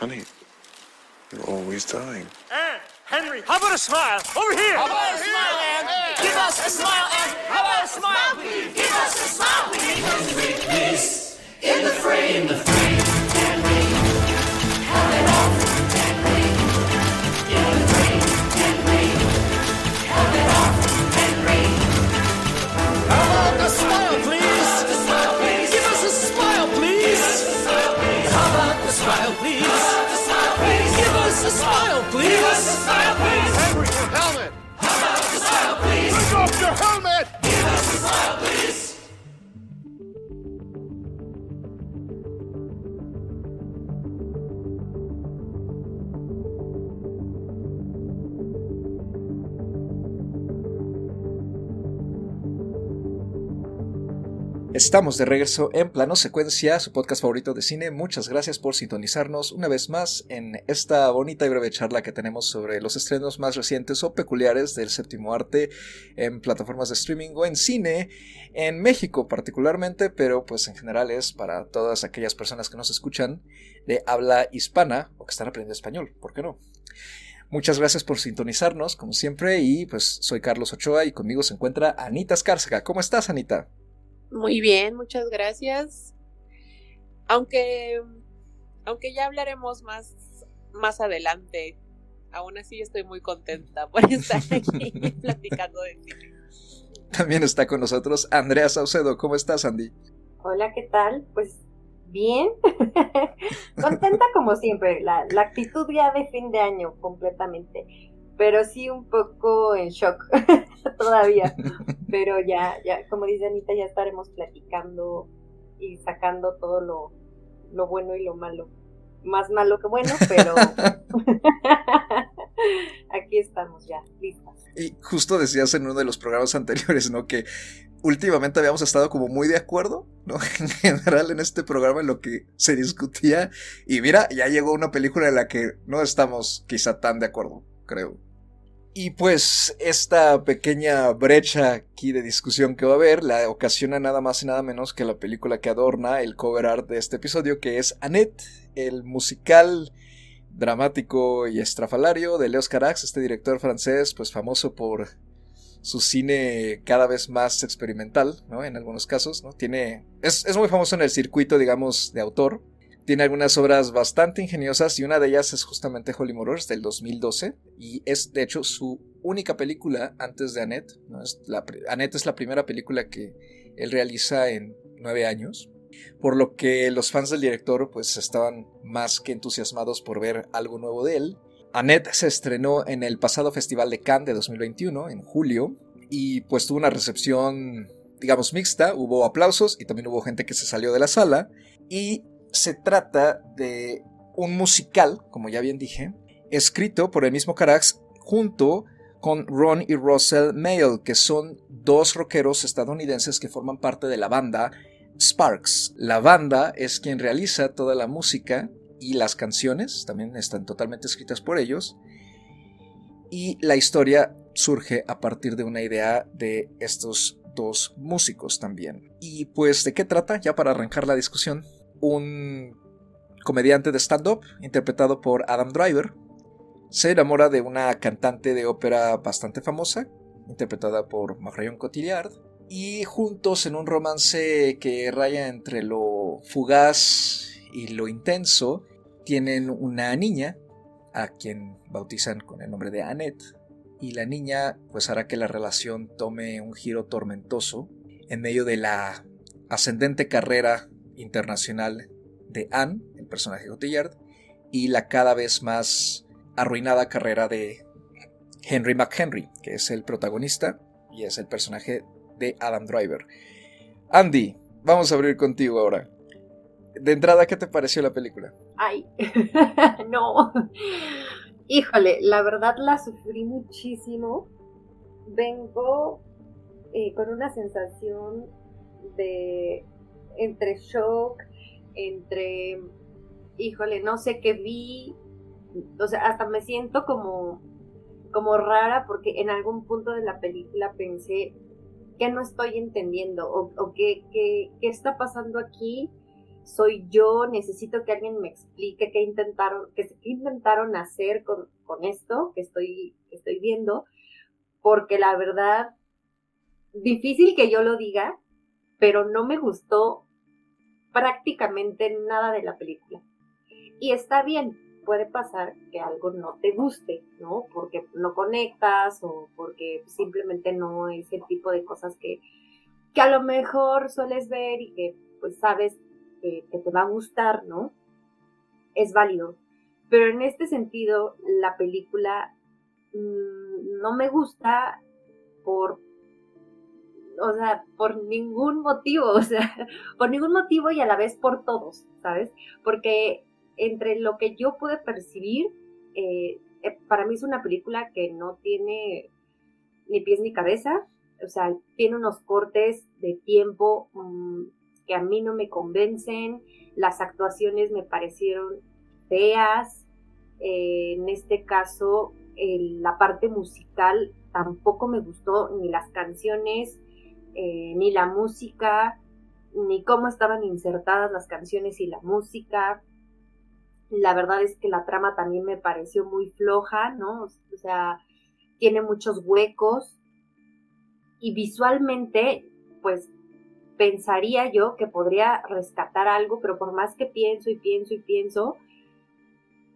Honey, you're always dying. Anne, Henry, how about a smile? Over here! How about a smile, Anne? Give us a smile, Anne. How about a smile, please? Give us a smile, please. Henry, please. In the frame, the frame. Henry, have it off. Your helmet! Give us a smile, please. Estamos de regreso en Plano Secuencia, su podcast favorito de cine. Muchas gracias por sintonizarnos una vez más en esta bonita y breve charla que tenemos sobre los estrenos más recientes o peculiares del séptimo arte en plataformas de streaming o en cine, en México particularmente, pero pues en general es para todas aquellas personas que nos escuchan de habla hispana o que están aprendiendo español, ¿por qué no? Muchas gracias por sintonizarnos, como siempre, y pues soy Carlos Ochoa y conmigo se encuentra Anita Escárcega. ¿Cómo estás, Anita? Muy bien, muchas gracias. Aunque, aunque ya hablaremos más, más adelante, aún así estoy muy contenta por estar aquí platicando de cine. También está con nosotros Andrea Saucedo. ¿Cómo estás, Andy? Hola, ¿qué tal? Pues bien, contenta como siempre, la, la actitud ya de fin de año completamente, pero sí un poco en shock todavía, pero ya, ya, como dice Anita, ya estaremos platicando y sacando todo lo, lo bueno y lo malo, más malo que bueno, pero aquí estamos ya, listas. Y justo decías en uno de los programas anteriores, ¿no? Que últimamente habíamos estado como muy de acuerdo, ¿no? En general en este programa en lo que se discutía. Y mira, ya llegó una película en la que no estamos quizá tan de acuerdo, creo. Y pues esta pequeña brecha aquí de discusión que va a haber la ocasiona nada más y nada menos que la película que adorna el cover art de este episodio, que es Annette, el musical dramático y estrafalario de Leos Carax, este director francés, pues famoso por su cine cada vez más experimental, ¿no? En algunos casos, ¿no? Tiene. Es, es muy famoso en el circuito, digamos, de autor. Tiene algunas obras bastante ingeniosas y una de ellas es justamente Holy Motors del 2012 y es de hecho su única película antes de Annette. ¿no? Es la, Annette es la primera película que él realiza en nueve años, por lo que los fans del director pues estaban más que entusiasmados por ver algo nuevo de él. Annette se estrenó en el pasado Festival de Cannes de 2021, en julio, y pues tuvo una recepción digamos mixta, hubo aplausos y también hubo gente que se salió de la sala y se trata de un musical, como ya bien dije, escrito por el mismo Carax junto con Ron y Russell Mail, que son dos rockeros estadounidenses que forman parte de la banda Sparks. La banda es quien realiza toda la música y las canciones, también están totalmente escritas por ellos. Y la historia surge a partir de una idea de estos dos músicos también. Y pues, ¿de qué trata? Ya para arrancar la discusión un comediante de stand-up interpretado por Adam Driver se enamora de una cantante de ópera bastante famosa, interpretada por Marion Cotillard, y juntos en un romance que raya entre lo fugaz y lo intenso, tienen una niña, a quien bautizan con el nombre de Annette, y la niña pues hará que la relación tome un giro tormentoso en medio de la ascendente carrera internacional de Anne, el personaje de Cotillard, y la cada vez más arruinada carrera de Henry McHenry, que es el protagonista y es el personaje de Adam Driver. Andy, vamos a abrir contigo ahora. De entrada, ¿qué te pareció la película? Ay, no. Híjole, la verdad la sufrí muchísimo. Vengo eh, con una sensación de entre shock, entre, híjole, no sé qué vi, o sea, hasta me siento como, como rara porque en algún punto de la película pensé que no estoy entendiendo o, o qué, qué, qué está pasando aquí. soy yo, necesito que alguien me explique qué intentaron, qué, intentaron hacer con, con esto que estoy, que estoy viendo, porque la verdad, difícil que yo lo diga, pero no me gustó prácticamente nada de la película. Y está bien, puede pasar que algo no te guste, ¿no? Porque no conectas o porque simplemente no es el tipo de cosas que, que a lo mejor sueles ver y que pues sabes que, te va a gustar, ¿no? Es válido. Pero en este sentido, la película mm, no me gusta por o sea, por ningún motivo, o sea, por ningún motivo y a la vez por todos, ¿sabes? Porque entre lo que yo pude percibir, eh, eh, para mí es una película que no tiene ni pies ni cabeza, o sea, tiene unos cortes de tiempo mm, que a mí no me convencen, las actuaciones me parecieron feas, eh, en este caso la parte musical tampoco me gustó, ni las canciones, eh, ni la música, ni cómo estaban insertadas las canciones y la música. La verdad es que la trama también me pareció muy floja, ¿no? O sea, tiene muchos huecos. Y visualmente, pues pensaría yo que podría rescatar algo, pero por más que pienso y pienso y pienso,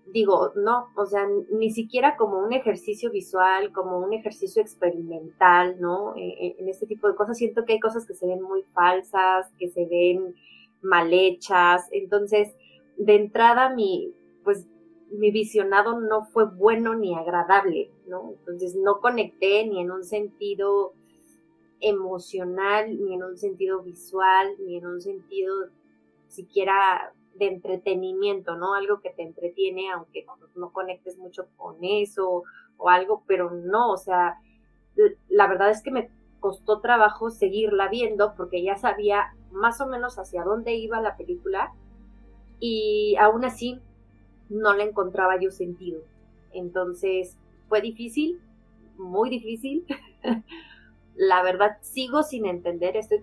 digo, no, o sea, ni siquiera como un ejercicio visual, como un ejercicio experimental, ¿no? E, e, en, este tipo de cosas siento que hay cosas que se ven muy falsas, que se ven mal hechas, entonces, de entrada mi, pues, mi visionado no fue bueno ni agradable, ¿no? Entonces no conecté ni en un sentido emocional, ni en un sentido visual, ni en un sentido siquiera de entretenimiento, ¿no? Algo que te entretiene, aunque no, conectes mucho con eso o algo, pero no, o sea, la verdad es que me costó trabajo seguirla viendo porque ya sabía más o menos hacia dónde iba la película y aún así no le encontraba yo sentido. Entonces fue difícil, muy difícil. la verdad sigo sin entender, estoy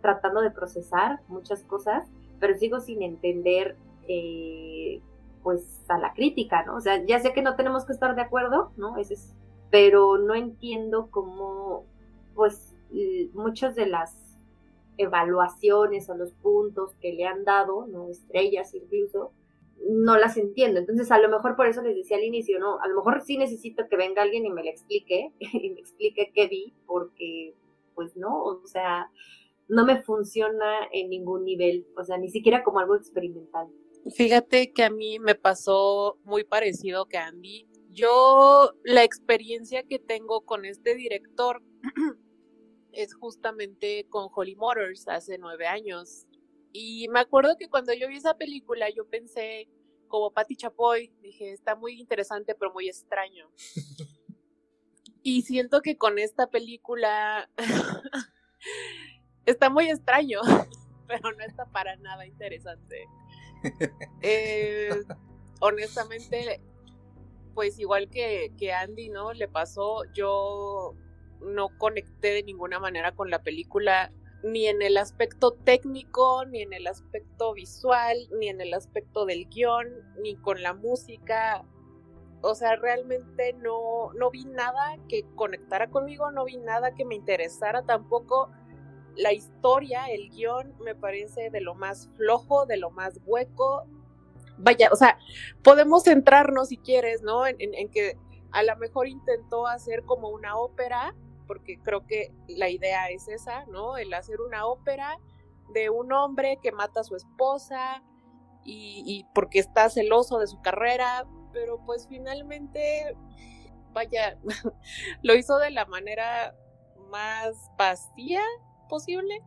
tratando de procesar muchas cosas pero sigo sin entender eh, pues a la crítica, ¿no? O sea, ya sé que no tenemos que estar de acuerdo, ¿no? Ese es, pero no entiendo cómo pues muchas de las evaluaciones o los puntos que le han dado, ¿no? Estrellas incluso, no las entiendo. Entonces, a lo mejor por eso les decía al inicio, ¿no? A lo mejor sí necesito que venga alguien y me lo explique, y me explique qué vi, porque, pues no, o sea, no me funciona en ningún nivel, o sea, ni siquiera como algo experimental. Fíjate que a mí me pasó muy parecido que a Andy. Yo la experiencia que tengo con este director es justamente con Holly Motors hace nueve años. Y me acuerdo que cuando yo vi esa película yo pensé como Patti Chapoy, dije, está muy interesante pero muy extraño. y siento que con esta película está muy extraño, pero no está para nada interesante. Eh, honestamente, pues igual que, que Andy, ¿no? Le pasó, yo no conecté de ninguna manera con la película, ni en el aspecto técnico, ni en el aspecto visual, ni en el aspecto del guion, ni con la música. O sea, realmente no, no vi nada que conectara conmigo, no vi nada que me interesara tampoco la historia, el guion, me parece de lo más flojo, de lo más hueco. Vaya, o sea, podemos centrarnos si quieres, ¿no? En, que a lo mejor intentó hacer como una ópera, porque creo que la idea es esa, ¿no? El hacer una ópera de un hombre que mata a su esposa y, y porque está celoso de su carrera, pero pues finalmente, vaya, lo hizo de la manera más vacía posible.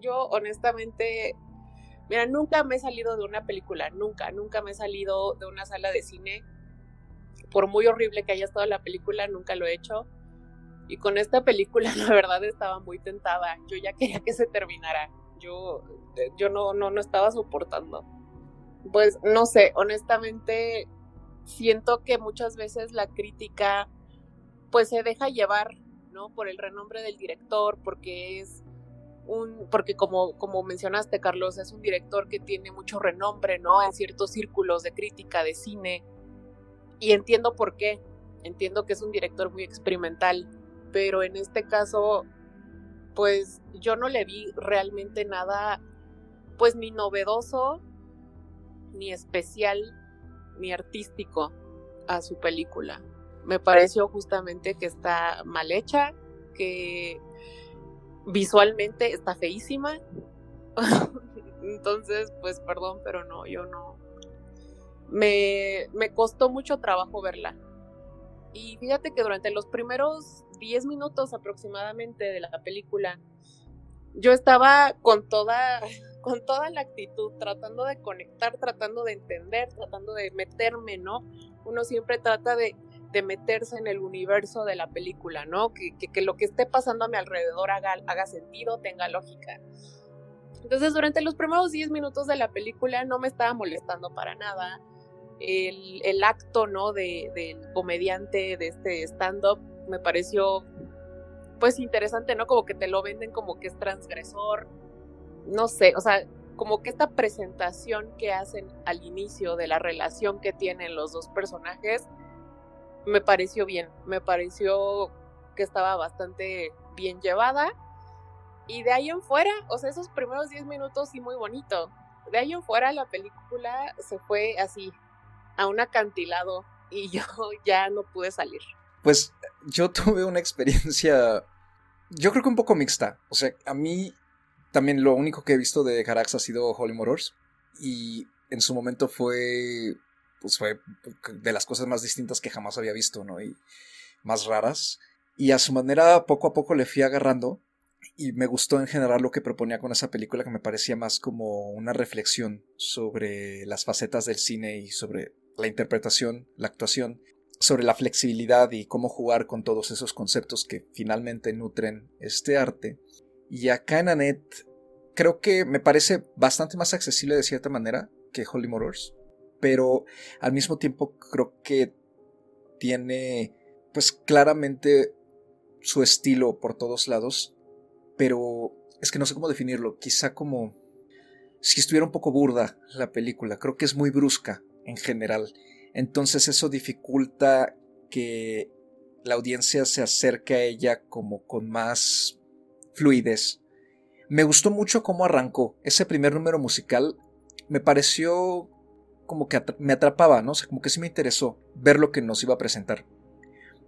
Yo honestamente, mira, nunca me he salido de una película, nunca, nunca me he salido de una sala de cine. Por muy horrible que haya estado la película, nunca lo he hecho. Y con esta película, la verdad, estaba muy tentada. Yo ya quería que se terminara. Yo, yo no, no, no estaba soportando. Pues no sé, honestamente, siento que muchas veces la crítica, pues se deja llevar, ¿no? Por el renombre del director, porque es porque como, como mencionaste, Carlos, es un director que tiene mucho renombre, ¿no? En ciertos círculos de crítica de cine. Y entiendo por qué. Entiendo que es un director muy experimental. Pero en este caso, pues yo no le vi realmente nada, pues ni novedoso, ni especial, ni artístico a su película. Me pareció justamente que está mal hecha, que visualmente está feísima. Entonces, pues perdón, pero no, yo no. Me, me costó mucho trabajo verla. Y fíjate que durante los primeros 10 minutos aproximadamente de la película, yo estaba con toda, con toda la actitud, tratando de conectar, tratando de entender, tratando de meterme, ¿no? Uno siempre trata de, de meterse en el universo de la película, ¿no? Que, que, lo que esté pasando a mi alrededor haga, haga sentido, tenga lógica. Entonces, durante los primeros 10 minutos de la película no me estaba molestando para nada. El, el acto, ¿no? De, del comediante de este stand-up me pareció, pues, interesante, ¿no? Como que te lo venden como que es transgresor. No sé, o sea, como que esta presentación que hacen al inicio de la relación que tienen los dos personajes me pareció bien, me pareció que estaba bastante bien llevada. Y de ahí en fuera, o sea, esos primeros 10 minutos sí muy bonito. De ahí en fuera la película se fue así, a un acantilado y yo ya no pude salir. Pues yo tuve una experiencia, yo creo que un poco mixta. O sea, a mí también lo único que he visto de Carax ha sido Holy Motors y en su momento fue pues fue de las cosas más distintas que jamás había visto, ¿no? Y más raras. Y a su manera, poco a poco le fui agarrando. Y me gustó en general lo que proponía con esa película, que me parecía más como una reflexión sobre las facetas del cine y sobre la interpretación, la actuación, sobre la flexibilidad y cómo jugar con todos esos conceptos que finalmente nutren este arte. Y acá en Annette creo que me parece bastante más accesible de cierta manera que Holy Motors pero al mismo tiempo creo que tiene pues claramente su estilo por todos lados, pero es que no sé cómo definirlo, quizá como si estuviera un poco burda la película, creo que es muy brusca en general, entonces eso dificulta que la audiencia se acerque a ella como con más fluidez. Me gustó mucho cómo arrancó ese primer número musical, me pareció como que me atrapaba, ¿no? O sea, como que sí me interesó ver lo que nos iba a presentar.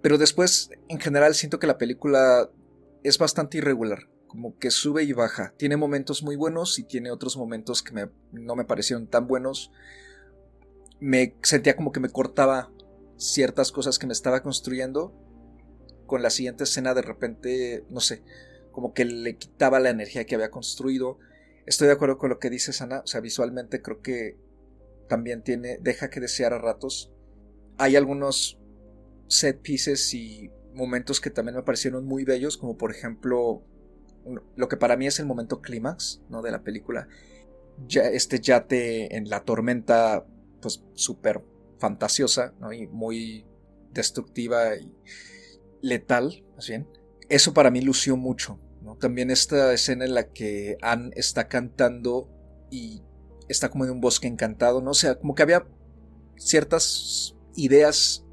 Pero después, en general, siento que la película es bastante irregular, como que sube y baja. Tiene momentos muy buenos y tiene otros momentos que no me parecieron tan buenos. Me sentía como que me cortaba ciertas cosas que me estaba construyendo. Con la siguiente escena de repente, no sé, como que le quitaba la energía que había construido. Estoy de acuerdo con lo que dice Ana, o sea, visualmente creo que también tiene, deja que desear a ratos. Hay algunos set pieces y momentos que también me parecieron muy bellos, como por ejemplo lo que para mí es el momento clímax ¿no? de la película. Ya, este yate en la tormenta, pues súper fantasiosa ¿no? y muy destructiva y letal, más bien. Eso para mí lució mucho. ¿no? También esta escena en la que Anne está cantando y está como en un bosque encantado, ¿no? O sea, como que había ciertas ideas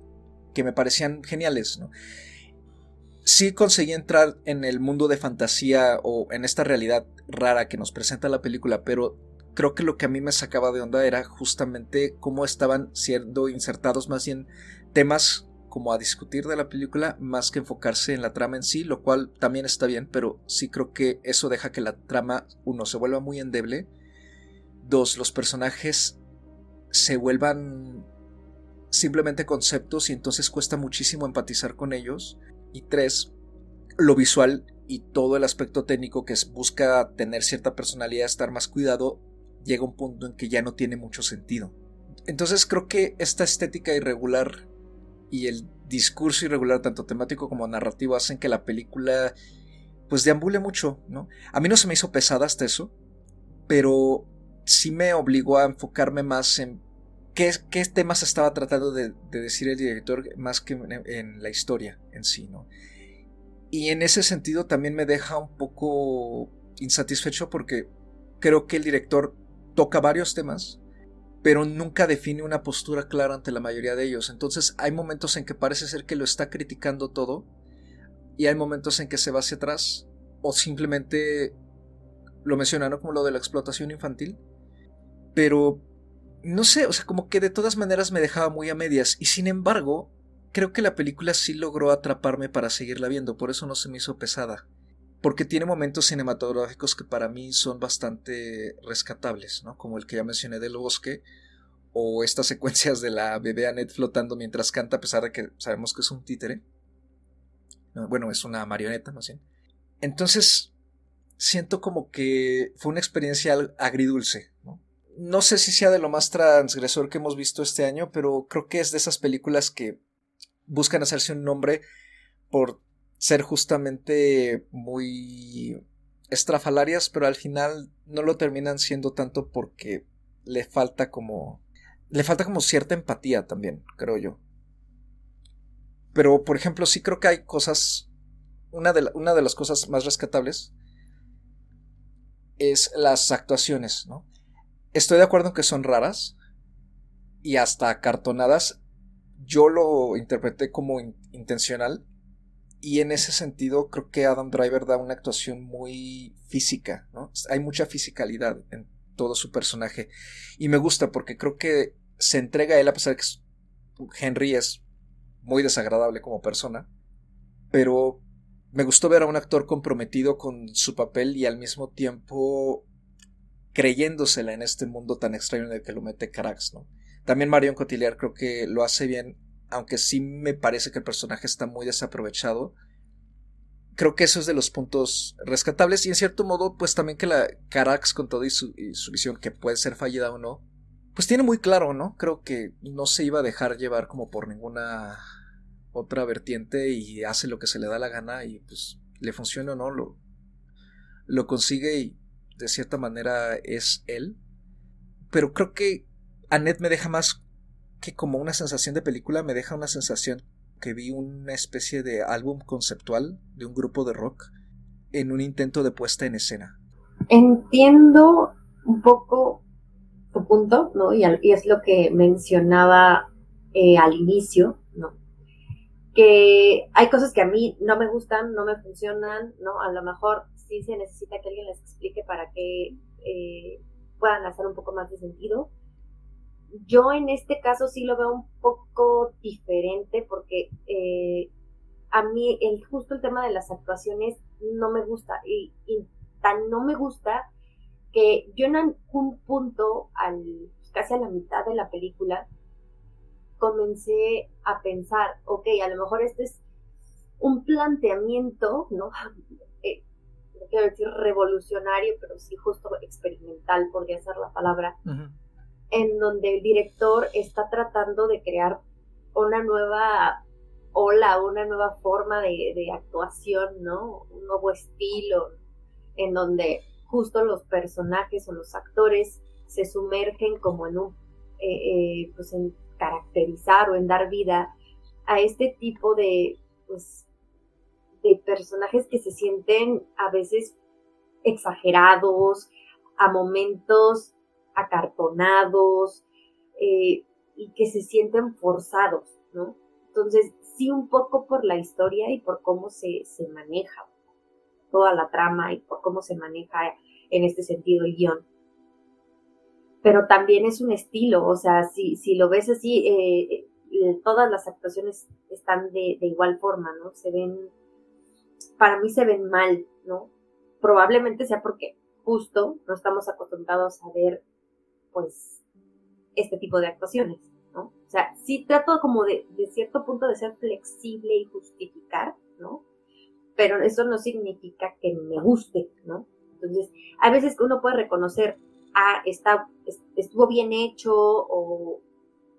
que me parecían geniales, ¿no? Sí conseguí entrar en el mundo de fantasía o en esta realidad rara que nos presenta la película, pero creo que lo que a mí me sacaba de onda era justamente cómo estaban siendo insertados más bien temas como a discutir de la película más que enfocarse en la trama en sí, lo cual también está bien, pero sí creo que eso deja que la trama, uno, se vuelva muy endeble Dos, los personajes se vuelvan simplemente conceptos y entonces cuesta muchísimo empatizar con ellos. Y tres, lo visual y todo el aspecto técnico que busca tener cierta personalidad, estar más cuidado, llega a un punto en que ya no tiene mucho sentido. Entonces creo que esta estética irregular y el discurso irregular, tanto temático como narrativo, hacen que la película pues deambule mucho, ¿no? A mí no se me hizo pesada hasta eso, pero sí me obligó a enfocarme más en qué, temas estaba tratando de, decir el director más que en, la historia en sí, ¿no? Y en ese sentido también me deja un poco insatisfecho porque creo que el director toca varios temas, pero nunca define una postura clara ante la mayoría de ellos. Entonces hay momentos en que parece ser que lo está criticando todo y hay momentos en que se va hacia atrás o simplemente lo mencionaron como lo de la explotación infantil. Pero no sé, o sea, como que de todas maneras me dejaba muy a medias y sin embargo creo que la película sí logró atraparme para seguirla viendo, por eso no se me hizo pesada. Porque tiene momentos cinematográficos que para mí son bastante rescatables, ¿no? Como el que ya mencioné del bosque, o estas secuencias de la bebé Annette flotando mientras canta, a pesar de que sabemos que es un títere. Bueno, es una marioneta, más bien. Entonces, siento como que fue una experiencia agridulce, ¿no? No sé si sea de lo más transgresor que hemos visto este año, pero creo que es de esas películas que buscan hacerse un nombre por ser justamente muy estrafalarias, pero al final no lo terminan siendo tanto porque le falta como le falta como cierta empatía también, creo yo. Pero, por ejemplo, sí creo que hay cosas. Una de, una de las cosas más rescatables es las actuaciones, ¿no? Estoy de acuerdo en que son raras y hasta cartonadas. Yo lo interpreté como intencional y en ese sentido creo que Adam Driver da una actuación muy física. Hay mucha fisicalidad en todo su personaje y me gusta porque creo que se entrega a él a pesar de que Henry es muy desagradable como persona, pero me gustó ver a un actor comprometido con su papel y al mismo tiempo creyéndosela en este mundo tan extraño en el que lo mete Carax, ¿no? También Marion Cotillard creo que lo hace bien aunque sí me parece que el personaje está muy desaprovechado. Creo que eso es de los puntos rescatables y en cierto modo pues también que la Carax con todo y su, visión que puede ser fallida o no, pues tiene muy claro, ¿no? Creo que no se iba a dejar llevar como por ninguna otra vertiente y hace lo que se le da la gana y pues le funciona o no, lo, lo consigue y de cierta manera es él. Pero creo que Annette me deja más que como una sensación de película me deja una sensación que vi una especie de álbum conceptual de un grupo de rock en un intento de puesta en escena. Entiendo un poco tu punto, ¿no? Y, es lo que mencionaba eh, al inicio, ¿no? Que hay cosas que a mí no me gustan, no me funcionan, ¿no? A lo mejor sí se necesita que alguien les explique para que eh, puedan hacer un poco más de sentido. Yo en este caso sí lo veo un poco diferente porque eh, a mí el justo el tema de las actuaciones no me gusta y, tan no me gusta que yo en algún punto al casi a la mitad de la película comencé a pensar ok a lo mejor este es un planteamiento no no quiero decir revolucionario pero sí justo experimental podría ser la palabra en donde el director está tratando de crear una nueva ola, una nueva forma de, actuación, ¿no? Un nuevo estilo, en donde justo los personajes o los actores se sumergen como en un, eh, eh, pues en caracterizar o en dar vida a este tipo de, pues, de personajes que se sienten a veces exagerados, a momentos acartonados eh, y que se sienten forzados, ¿no? Entonces, sí un poco por la historia y por cómo se, se maneja toda la trama y por cómo se maneja en este sentido el guion. Pero también es un estilo, o sea, si, si lo ves así, eh, eh, todas las actuaciones están de, de igual forma, ¿no? Se ven, para mí se ven mal, ¿no? Probablemente sea porque justo no estamos acostumbrados a ver pues este tipo de actuaciones, ¿no? O sea, sí trato como de, de cierto punto de ser flexible y justificar, ¿no? Pero eso no significa que me guste, ¿no? Entonces, hay veces uno puede reconocer, ah, está, estuvo bien hecho o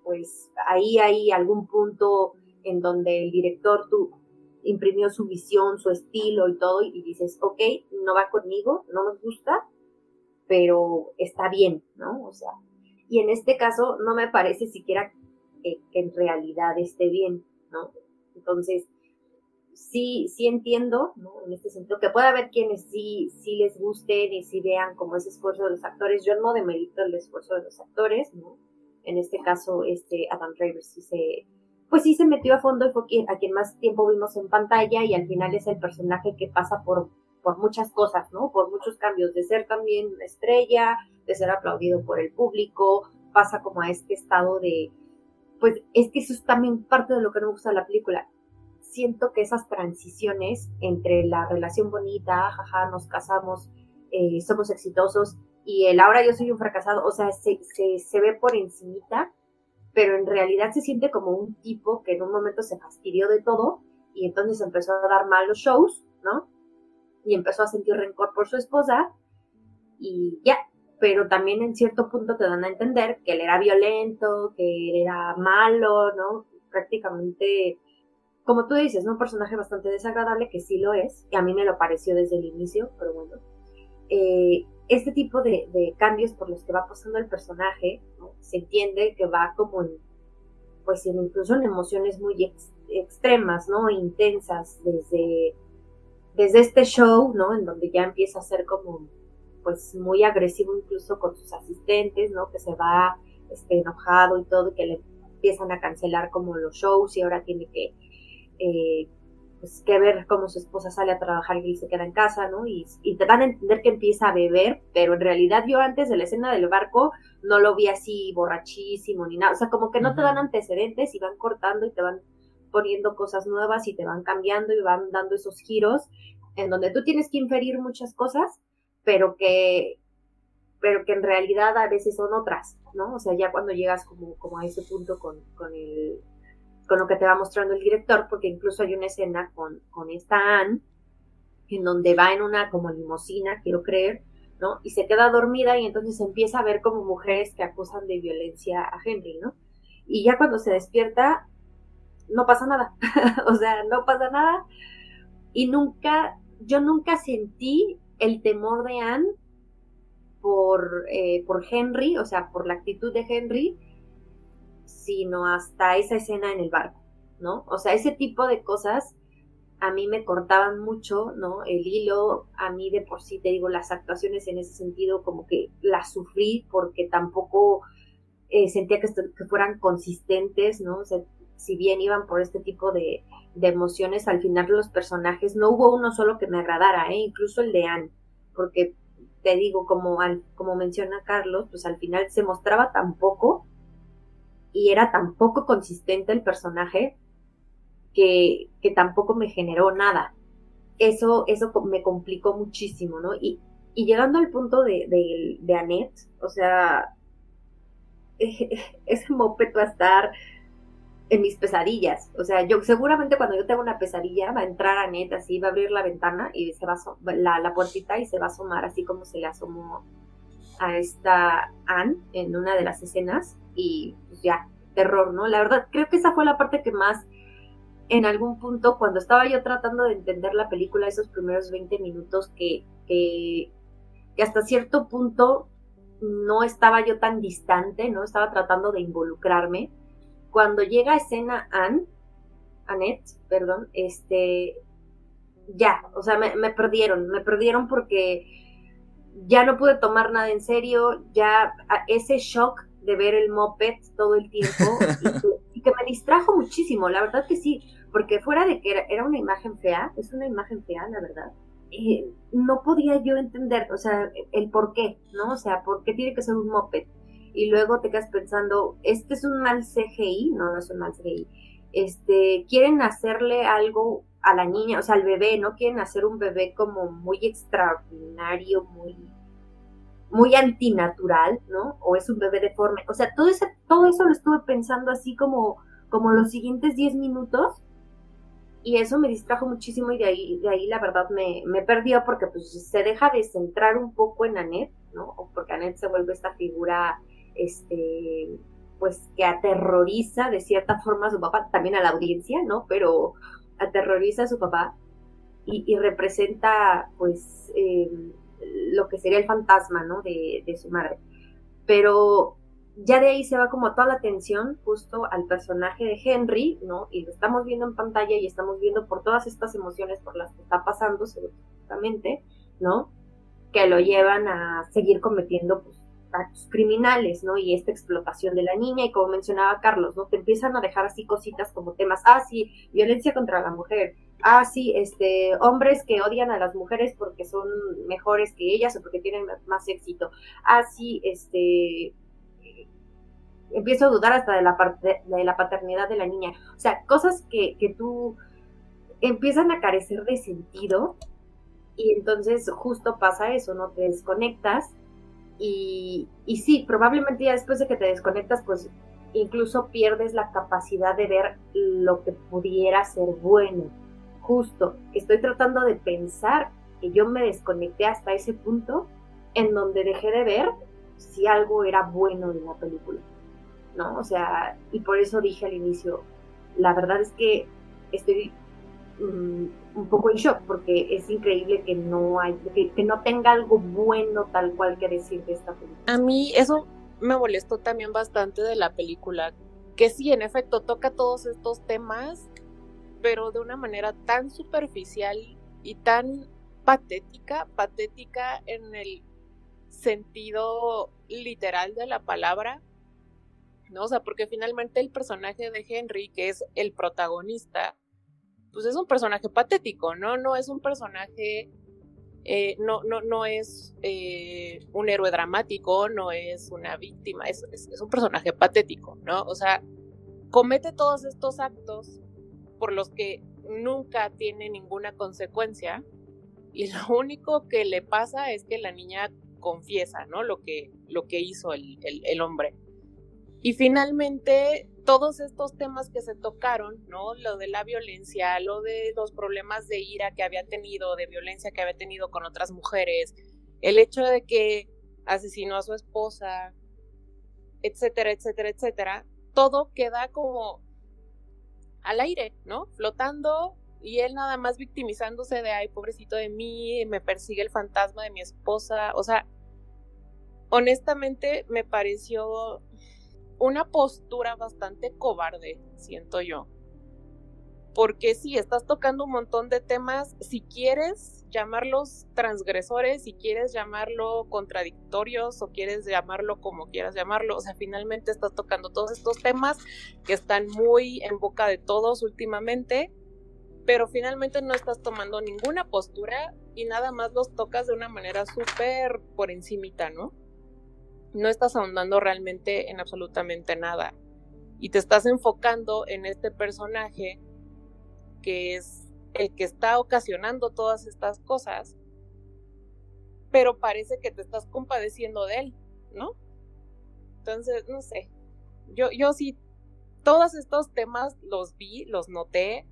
pues ahí hay algún punto en donde el director tú imprimió su visión, su estilo y todo y dices, ok, no va conmigo, no me gusta, pero está bien, ¿no? O sea, y en este caso no me parece siquiera que, en realidad esté bien, ¿no? Entonces, sí, sí entiendo, ¿no? En este sentido, que puede haber quienes sí, sí les gusten y sí vean como ese esfuerzo de los actores. Yo no demerito el esfuerzo de los actores, ¿no? En este caso, este Adam Driver sí se, pues sí se metió a fondo y fue a quien más tiempo vimos en pantalla y al final es el personaje que pasa por, por muchas cosas, ¿no? Por muchos cambios, de ser también una estrella, de ser aplaudido por el público, pasa como a este estado de, pues es que eso es también parte de lo que no me gusta de la película. Siento que esas transiciones entre la relación bonita, jaja, nos casamos, eh, somos exitosos, y el ahora yo soy un fracasado, o sea, se, se, se ve por encimita, pero en realidad se siente como un tipo que en un momento se fastidió de todo y entonces empezó a dar malos shows, ¿no? Y empezó a sentir rencor por su esposa y ya, pero también en cierto punto te dan a entender que él era violento, que él era malo, ¿no? Prácticamente, como tú dices, ¿no? Un personaje bastante desagradable, que sí lo es, y a mí me lo pareció desde el inicio, pero bueno. Eh, este tipo de, cambios por los que va pasando el personaje, se entiende que va como en, pues incluso en emociones muy extremas, ¿no? Intensas, desde, desde este show, ¿no? En donde ya empieza a ser como, pues muy agresivo incluso con sus asistentes, ¿no? Que se va este, enojado y todo, y que le empiezan a cancelar como los shows y ahora tiene que eh, pues que ver cómo su esposa sale a trabajar y él se queda en casa, ¿no? Y, te dan a entender que empieza a beber, pero en realidad yo antes de la escena del barco no lo vi así borrachísimo ni nada, o sea, como que no te dan antecedentes y van cortando y te van poniendo cosas nuevas y te van cambiando y van dando esos giros en donde tú tienes que inferir muchas cosas, pero que pero que en realidad a veces son otras, ¿no? O sea, ya cuando llegas como, como a ese punto con, con el con lo que te va mostrando el director, porque incluso hay una escena con, con esta Anne, en donde va en una como limosina, quiero creer, ¿no? Y se queda dormida y entonces empieza a ver como mujeres que acusan de violencia a Henry, ¿no? Y ya cuando se despierta, no pasa nada, o sea, no pasa nada. Y nunca, yo nunca sentí el temor de Anne por, eh, por Henry, o sea, por la actitud de Henry, sino hasta esa escena en el barco, ¿no? O sea, ese tipo de cosas a mí me cortaban mucho, ¿no? El hilo, a mí de por sí, te digo, las actuaciones en ese sentido como que las sufrí porque tampoco eh, sentía que, que, fueran consistentes, ¿no? O sea, si bien iban por este tipo de, de, emociones, al final los personajes, no hubo uno solo que me agradara, ¿eh? Incluso el de Anne, porque te digo, como, al, como menciona Carlos, pues al final se mostraba tan poco y era tan poco consistente el personaje que, que tampoco me generó nada. Eso, eso me complicó muchísimo, ¿no? Y, y llegando al punto de, de, de Annette, o sea, ese moped va a estar en mis pesadillas. O sea, yo seguramente cuando yo tengo una pesadilla va a entrar Annette así, va a abrir la ventana y se va a la, la puertita y se va a asomar así como se le asomó a esta Anne en una de las escenas y pues ya, terror, ¿no? La verdad, creo que esa fue la parte que más en algún punto, cuando estaba yo tratando de entender la película, esos primeros 20 minutos, que, que, hasta cierto punto no estaba yo tan distante, ¿no? Estaba tratando de involucrarme. Cuando llega a escena Anne, Annette, perdón, este, ya, o sea, me, me perdieron, me perdieron porque ya no pude tomar nada en serio, ya ese shock de ver el moped todo el tiempo y, que, me distrajo muchísimo, la verdad que sí, porque fuera de que era, una imagen fea, es una imagen fea, la verdad, eh, no podía yo entender, o sea, el por qué, ¿no? O sea, ¿por qué tiene que ser un moped? Y luego te quedas pensando, este es un mal CGI, no, no es un mal CGI, este, quieren hacerle algo a la niña, o sea, al bebé, ¿no? Quieren hacer un bebé como muy extraordinario, muy muy antinatural, ¿no? O es un bebé deforme. O sea, todo, ese, todo eso lo estuve pensando así como, como los siguientes 10 minutos y eso me distrajo muchísimo y de ahí, de ahí la verdad me, me perdió porque pues se deja de centrar un poco en Annette, ¿no? Porque Annette se vuelve esta figura, este, pues que aterroriza de cierta forma a su papá, también a la audiencia, ¿no? Pero aterroriza a su papá y, y representa pues eh, lo que sería el fantasma, ¿no? De, su madre. Pero ya de ahí se va como toda la atención justo al personaje de Henry, ¿no? Y lo estamos viendo en pantalla y estamos viendo por todas estas emociones por las que está pasando, seguramente, ¿no? Que lo llevan a seguir cometiendo pues, actos criminales, ¿no? Y esta explotación de la niña, y como mencionaba Carlos, ¿no? Te empiezan a dejar así cositas como temas, ah, sí, violencia contra la mujer, ah, sí, este, hombres que odian a las mujeres porque son mejores que ellas o porque tienen más éxito, ah, sí, este, empiezo a dudar hasta de la, parte, de la paternidad de la niña. O sea, cosas que, que tú empiezan a carecer de sentido y entonces justo pasa eso, ¿no? Te desconectas y, y sí, probablemente ya después de que te desconectas, pues incluso pierdes la capacidad de ver lo que pudiera ser bueno. Justo, estoy tratando de pensar que yo me desconecté hasta ese punto en donde dejé de ver si algo era bueno de la película. ¿no? O sea, y por eso dije al inicio, la verdad es que estoy mm, un poco en shock porque es increíble que no hay, que, no tenga algo bueno tal cual que decir de esta película. A mí eso me molestó también bastante de la película, que sí, en efecto, toca todos estos temas, pero de una manera tan superficial y tan patética, patética en el sentido literal de la palabra, ¿no? O sea, porque finalmente el personaje de Henry, que es el protagonista, pues es un personaje patético, ¿no? No es un personaje, eh, no, no, no es eh, un héroe dramático, no es una víctima, es, es, un personaje patético, ¿no? O sea, comete todos estos actos por los que nunca tiene ninguna consecuencia y lo único que le pasa es que la niña confiesa, ¿no? Lo que, lo que hizo el, el, hombre. Y finalmente, todos estos temas que se tocaron, ¿no? Lo de la violencia, lo de los problemas de ira que había tenido, de violencia que había tenido con otras mujeres, el hecho de que asesinó a su esposa, etcétera, etcétera, etcétera, todo queda como al aire, ¿no? Flotando y él nada más victimizándose de, ay, pobrecito de mí, me persigue el fantasma de mi esposa, o sea, honestamente me pareció una postura bastante cobarde, siento yo. Porque sí, estás tocando un montón de temas, si quieres llamarlos transgresores, si quieres llamarlo contradictorios o quieres llamarlo como quieras llamarlo, o sea, finalmente estás tocando todos estos temas que están muy en boca de todos últimamente, pero finalmente no estás tomando ninguna postura y nada más los tocas de una manera súper por encimita, ¿no? no estás ahondando realmente en absolutamente nada y te estás enfocando en este personaje que es el que está ocasionando todas estas cosas, pero parece que te estás compadeciendo de él, ¿no? Entonces, no sé, yo, yo sí, todos estos temas los vi, los noté,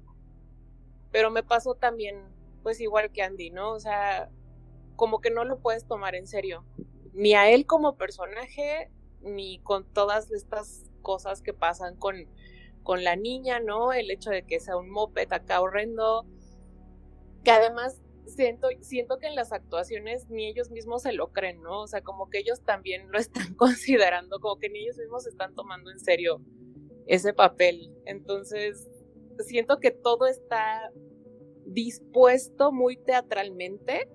pero me pasó también, pues igual que Andy, ¿no? O sea, como que no lo puedes tomar en serio ni a él como personaje, ni con todas estas cosas que pasan con, con la niña, ¿no? El hecho de que sea un moped acá horrendo, que además siento, siento que en las actuaciones ni ellos mismos se lo creen, ¿no? O sea, como que ellos también lo están considerando, como que ni ellos mismos están tomando en serio ese papel. Entonces, siento que todo está dispuesto muy teatralmente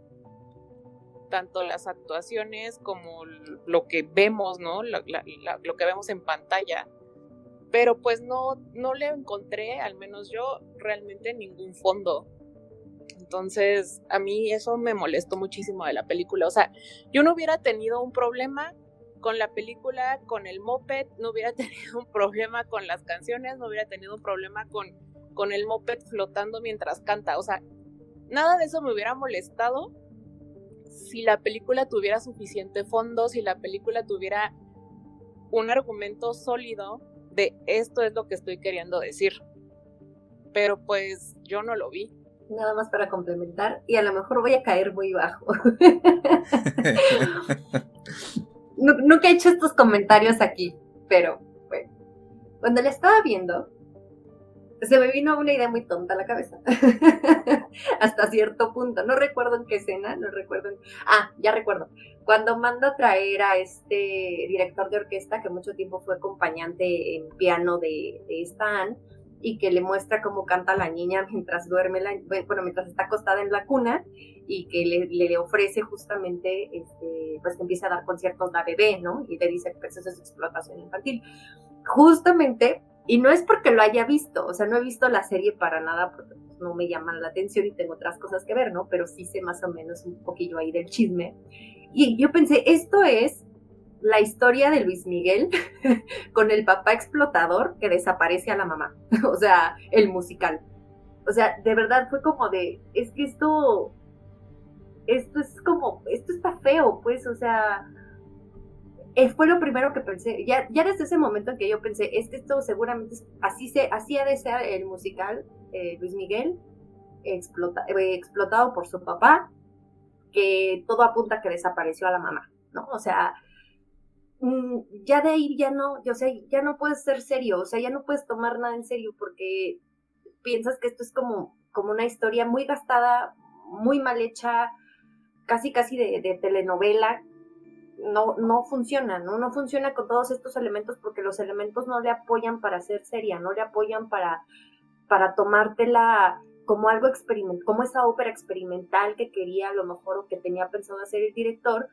tanto las actuaciones como lo que vemos, ¿no? lo que vemos en pantalla. Pero pues no, no le encontré, al menos yo, realmente ningún fondo. Entonces, a mí eso me molestó muchísimo de la película. O sea, yo no hubiera tenido un problema con la película, con el moped, no hubiera tenido un problema con las canciones, no hubiera tenido un problema con, con el moped flotando mientras canta. O sea, nada de eso me hubiera molestado si la película tuviera suficiente fondo, si la película tuviera un argumento sólido de esto es lo que estoy queriendo decir. Pero pues yo no lo vi. Nada más para complementar, y a lo mejor voy a caer muy bajo. Nunca he hecho estos comentarios aquí, pero bueno, cuando la estaba viendo, se me vino una idea muy tonta a la cabeza. Hasta cierto punto. No recuerdo en qué escena, no recuerdo. Ah, ya recuerdo. Cuando manda a traer a este director de orquesta, que mucho tiempo fue acompañante en piano de, de esta Anne, y que le muestra cómo canta la niña mientras duerme, la, bueno, mientras está acostada en la cuna y que le, ofrece justamente, este, pues que empieza a dar conciertos la bebé, ¿no? Y le dice que eso es explotación infantil. Justamente, y no es porque lo haya visto, o sea, no he visto la serie para nada porque pues, no me llaman la atención y tengo otras cosas que ver, ¿no? Pero sí sé más o menos un poquillo ahí del chisme. Y yo pensé, esto es la historia de Luis Miguel con el papá explotador que desaparece a la mamá, o sea, el musical. O sea, de verdad fue como de, es que esto, esto es como, esto está feo, pues, o sea, eh, fue lo primero que pensé. Ya, ya desde ese momento en que yo pensé, es que esto seguramente, así, se, así ha de ser el musical, eh, Luis Miguel, explota, eh, explotado por su papá, que todo apunta que desapareció a la mamá, ¿no? O sea, Mm, ya de ahí ya no, yo sé, ya no puedes ser serio, o sea, ya no puedes tomar nada en serio porque piensas que esto es como, como una historia muy gastada, muy mal hecha, casi casi de, telenovela, no, no funciona, ¿no? No funciona con todos estos elementos porque los elementos no le apoyan para ser seria, no le apoyan para, para tomártela como algo experimental, como esa ópera experimental que quería a lo mejor o que tenía pensado hacer el director,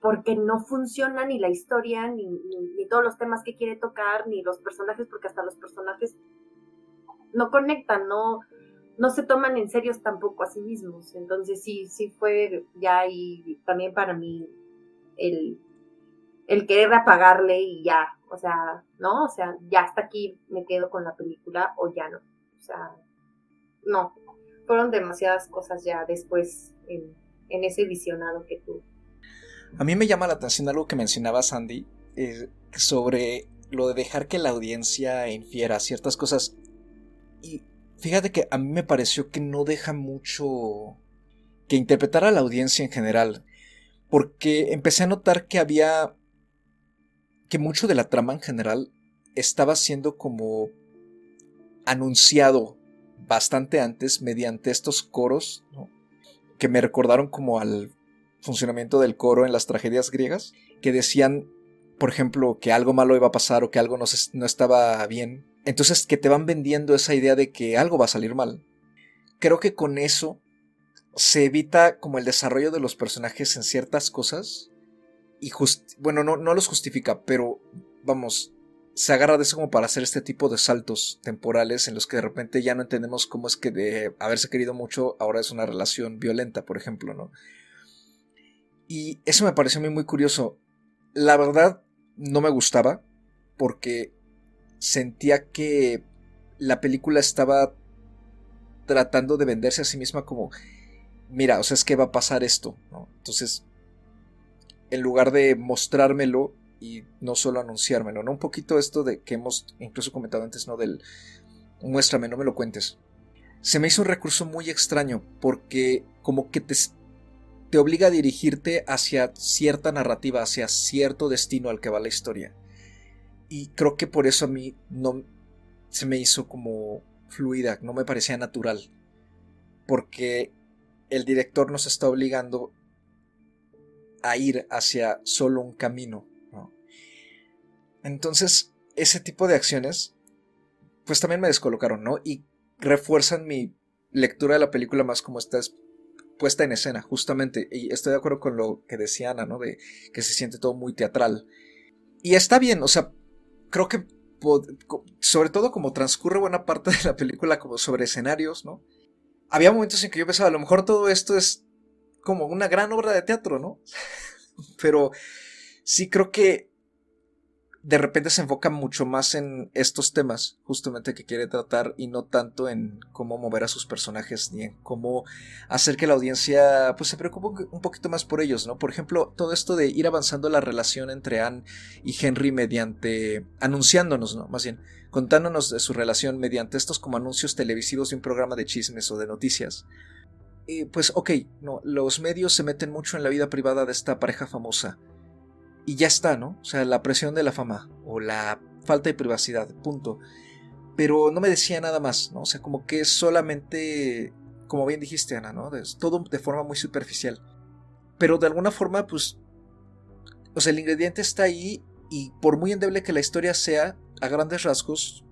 porque no funciona ni la historia, ni, ni, todos los temas que quiere tocar, ni los personajes, porque hasta los personajes no conectan, no, no se toman en serio tampoco a sí mismos. Entonces sí, sí fue ya y también para mí el, el querer apagarle y ya, o sea, ¿no? O sea, ya hasta aquí me quedo con la película o ya no. O sea, no. Fueron demasiadas cosas ya después en, en ese visionado que tuve. A mí me llama la atención algo que mencionaba Sandy eh, sobre lo de dejar que la audiencia infiera ciertas cosas. Y fíjate que a mí me pareció que no deja mucho que interpretar a la audiencia en general. Porque empecé a notar que había. que mucho de la trama en general estaba siendo como anunciado bastante antes mediante estos coros, que me recordaron como al funcionamiento del coro en las tragedias griegas, que decían, por ejemplo, que algo malo iba a pasar o que algo no, no estaba bien. Entonces, que te van vendiendo esa idea de que algo va a salir mal. Creo que con eso se evita como el desarrollo de los personajes en ciertas cosas. Y bueno, no, no los justifica, pero vamos, se agarra de eso como para hacer este tipo de saltos temporales en los que de repente ya no entendemos cómo es que de haberse querido mucho ahora es una relación violenta, por ejemplo, ¿no? Y eso me pareció a mí muy curioso. La verdad, no me gustaba porque sentía que la película estaba tratando de venderse a sí misma como, mira, o sea, es que va a pasar esto, ¿no? Entonces, en lugar de mostrármelo y no solo anunciármelo, ¿no? Un poquito esto de que hemos incluso comentado antes, ¿no? Del muéstrame, no me lo cuentes. Se me hizo un recurso muy extraño porque como que te, te obliga a dirigirte hacia cierta narrativa, hacia cierto destino al que va la historia. Y creo que por eso a mí no se me hizo como fluida, no me parecía natural. Porque el director nos está obligando a ir hacia solo un camino. Entonces, ese tipo de acciones, pues también me descolocaron, ¿no? Y refuerzan mi lectura de la película más como esta puesta en escena, justamente. Y estoy de acuerdo con lo que decía Ana, ¿no? De que se siente todo muy teatral. Y está bien, o sea, creo que sobre todo como transcurre buena parte de la película como sobre escenarios, ¿no? Había momentos en que yo pensaba, a lo mejor todo esto es como una gran obra de teatro, ¿no? Pero sí creo que de repente se enfoca mucho más en estos temas justamente que quiere tratar y no tanto en cómo mover a sus personajes ni en cómo hacer que la audiencia pues se preocupe un poquito más por ellos, ¿no? Por ejemplo, todo esto de ir avanzando la relación entre Anne y Henry mediante anunciándonos, ¿no? Más bien, contándonos de su relación mediante estos como anuncios televisivos de un programa de chismes o de noticias. Y pues ok, no, los medios se meten mucho en la vida privada de esta pareja famosa y ya está, ¿no? O sea, la presión de la fama o la falta de privacidad, punto. pero no me decía nada más, ¿no? O sea, como que solamente, como bien dijiste, Ana, ¿no? Todo de forma muy superficial. Pero de alguna forma, pues, o sea, el ingrediente está ahí y por muy endeble que la historia sea, a grandes rasgos,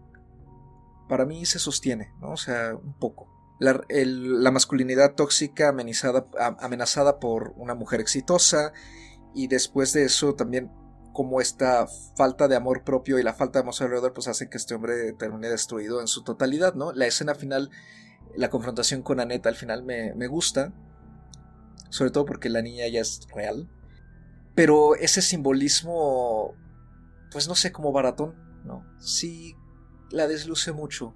para mí se sostiene, ¿no? O sea, un poco. La, masculinidad tóxica amenizada- a- amenazada por una mujer exitosa y después de eso también como esta falta de amor propio y la falta de amor alrededor pues hace que este hombre termine destruido en su totalidad, ¿no? La escena final, la confrontación con Annette al final me, me gusta, sobre todo porque la niña ya es real, pero ese simbolismo, pues no sé, como baratón, ¿no? Sí, la desluce mucho.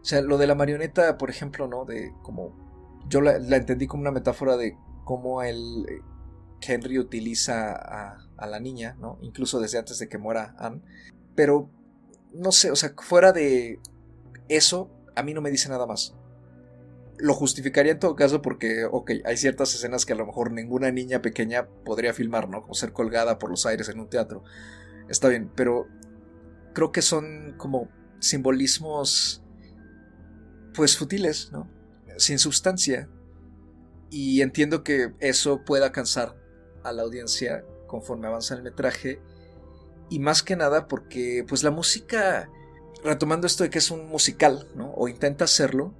O sea, lo de la marioneta, por ejemplo, ¿no? De como. Yo la, la entendí como una metáfora de cómo el Henry utiliza a, la niña, ¿no? Incluso desde antes de que muera Anne. Pero, no sé, o sea, fuera de eso, a mí no me dice nada más. Lo justificaría en todo caso porque, ok, hay ciertas escenas que a lo mejor ninguna niña pequeña podría filmar, ¿no? Como ser colgada por los aires en un teatro. Está bien, pero creo que son como simbolismos pues futiles, ¿no? Sin sustancia. Y entiendo que eso pueda cansar a la audiencia conforme avanza el metraje. Y más que nada porque pues la música, retomando esto de que es un musical, ¿no? O intenta hacerlo,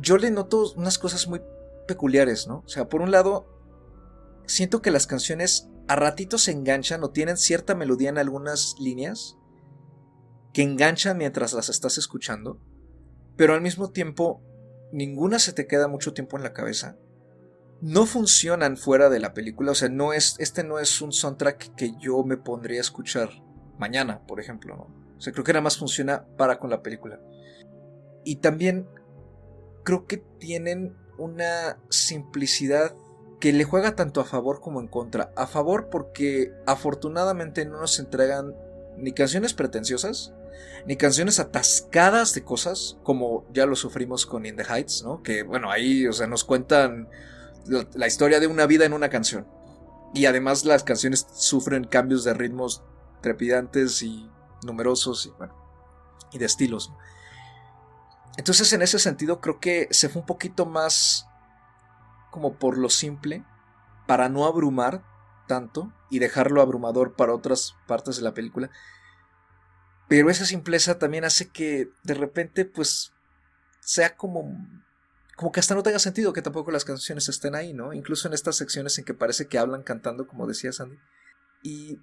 yo le noto unas cosas muy peculiares, ¿no? O sea, por un lado, siento que las canciones a ratitos se enganchan o tienen cierta melodía en algunas líneas que enganchan mientras las estás escuchando, pero al mismo tiempo ninguna se te queda mucho tiempo en la cabeza. No funcionan fuera de la película, o sea, no es este no es un soundtrack que yo me pondría a escuchar mañana, por ejemplo, ¿no? O sea, creo que nada más funciona para con la película. Y también creo que tienen una simplicidad que le juega tanto a favor como en contra. A favor porque afortunadamente no nos entregan ni canciones pretenciosas, ni canciones atascadas de cosas, como ya lo sufrimos con In the Heights, ¿no? Que bueno, ahí, o sea, nos cuentan la, historia de una vida en una canción. Y además las canciones sufren cambios de ritmos trepidantes y numerosos y y de estilos. Entonces en ese sentido creo que se fue un poquito más como por lo simple, para no abrumar tanto y dejarlo abrumador para otras partes de la película. Pero esa simpleza también hace que de repente pues sea como como que hasta no tenga sentido que tampoco las canciones estén ahí, ¿no? Incluso en estas secciones en que parece que hablan cantando, como decía Sandy. Y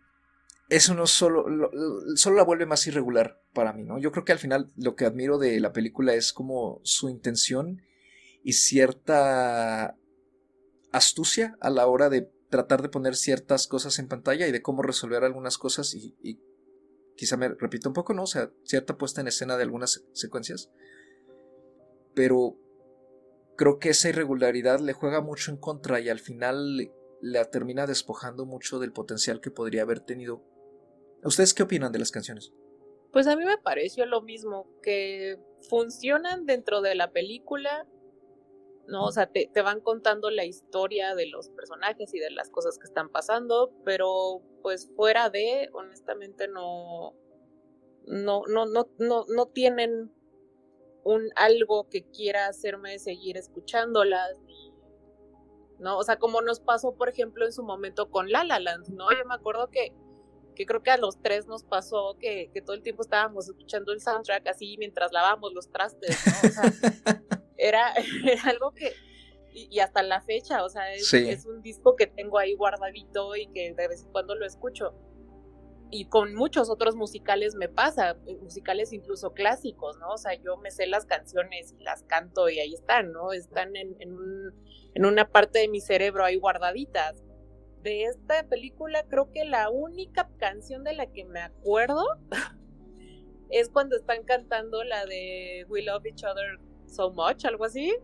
eso no solo, lo, solo la vuelve más irregular para mí, ¿no? Yo creo que al final lo que admiro de la película es como su intención y cierta astucia a la hora de tratar de poner ciertas cosas en pantalla y de cómo resolver algunas cosas y, y quizá me repito un poco, ¿no? O sea, cierta puesta en escena de algunas secuencias. Pero creo que esa irregularidad le juega mucho en contra y al final la termina despojando mucho del potencial que podría haber tenido. ¿Ustedes qué opinan de las canciones? Pues a mí me pareció lo mismo, que funcionan dentro de la película, ¿no? O sea, te, van contando la historia de los personajes y de las cosas que están pasando, pero pues fuera de, honestamente, no, no, no, no, no, no tienen un algo que quiera hacerme seguir escuchándolas, ¿no? O sea, como nos pasó, por ejemplo, en su momento con La La Land, ¿no? Yo me acuerdo que que creo que a los tres nos pasó que, que todo el tiempo estábamos escuchando el soundtrack así mientras lavábamos los trastes, ¿no? O sea, era, era, algo que, y, y, hasta la fecha, o sea, es, sí. es, un disco que tengo ahí guardadito y que de vez en cuando lo escucho. Y con muchos otros musicales me pasa, musicales incluso clásicos, ¿no? O sea, yo me sé las canciones y las canto y ahí están, ¿no? Están en, en, un, en una parte de mi cerebro ahí guardaditas de esta película creo que la única canción de la que me acuerdo es cuando están cantando la de We Love Each Other So Much, algo así.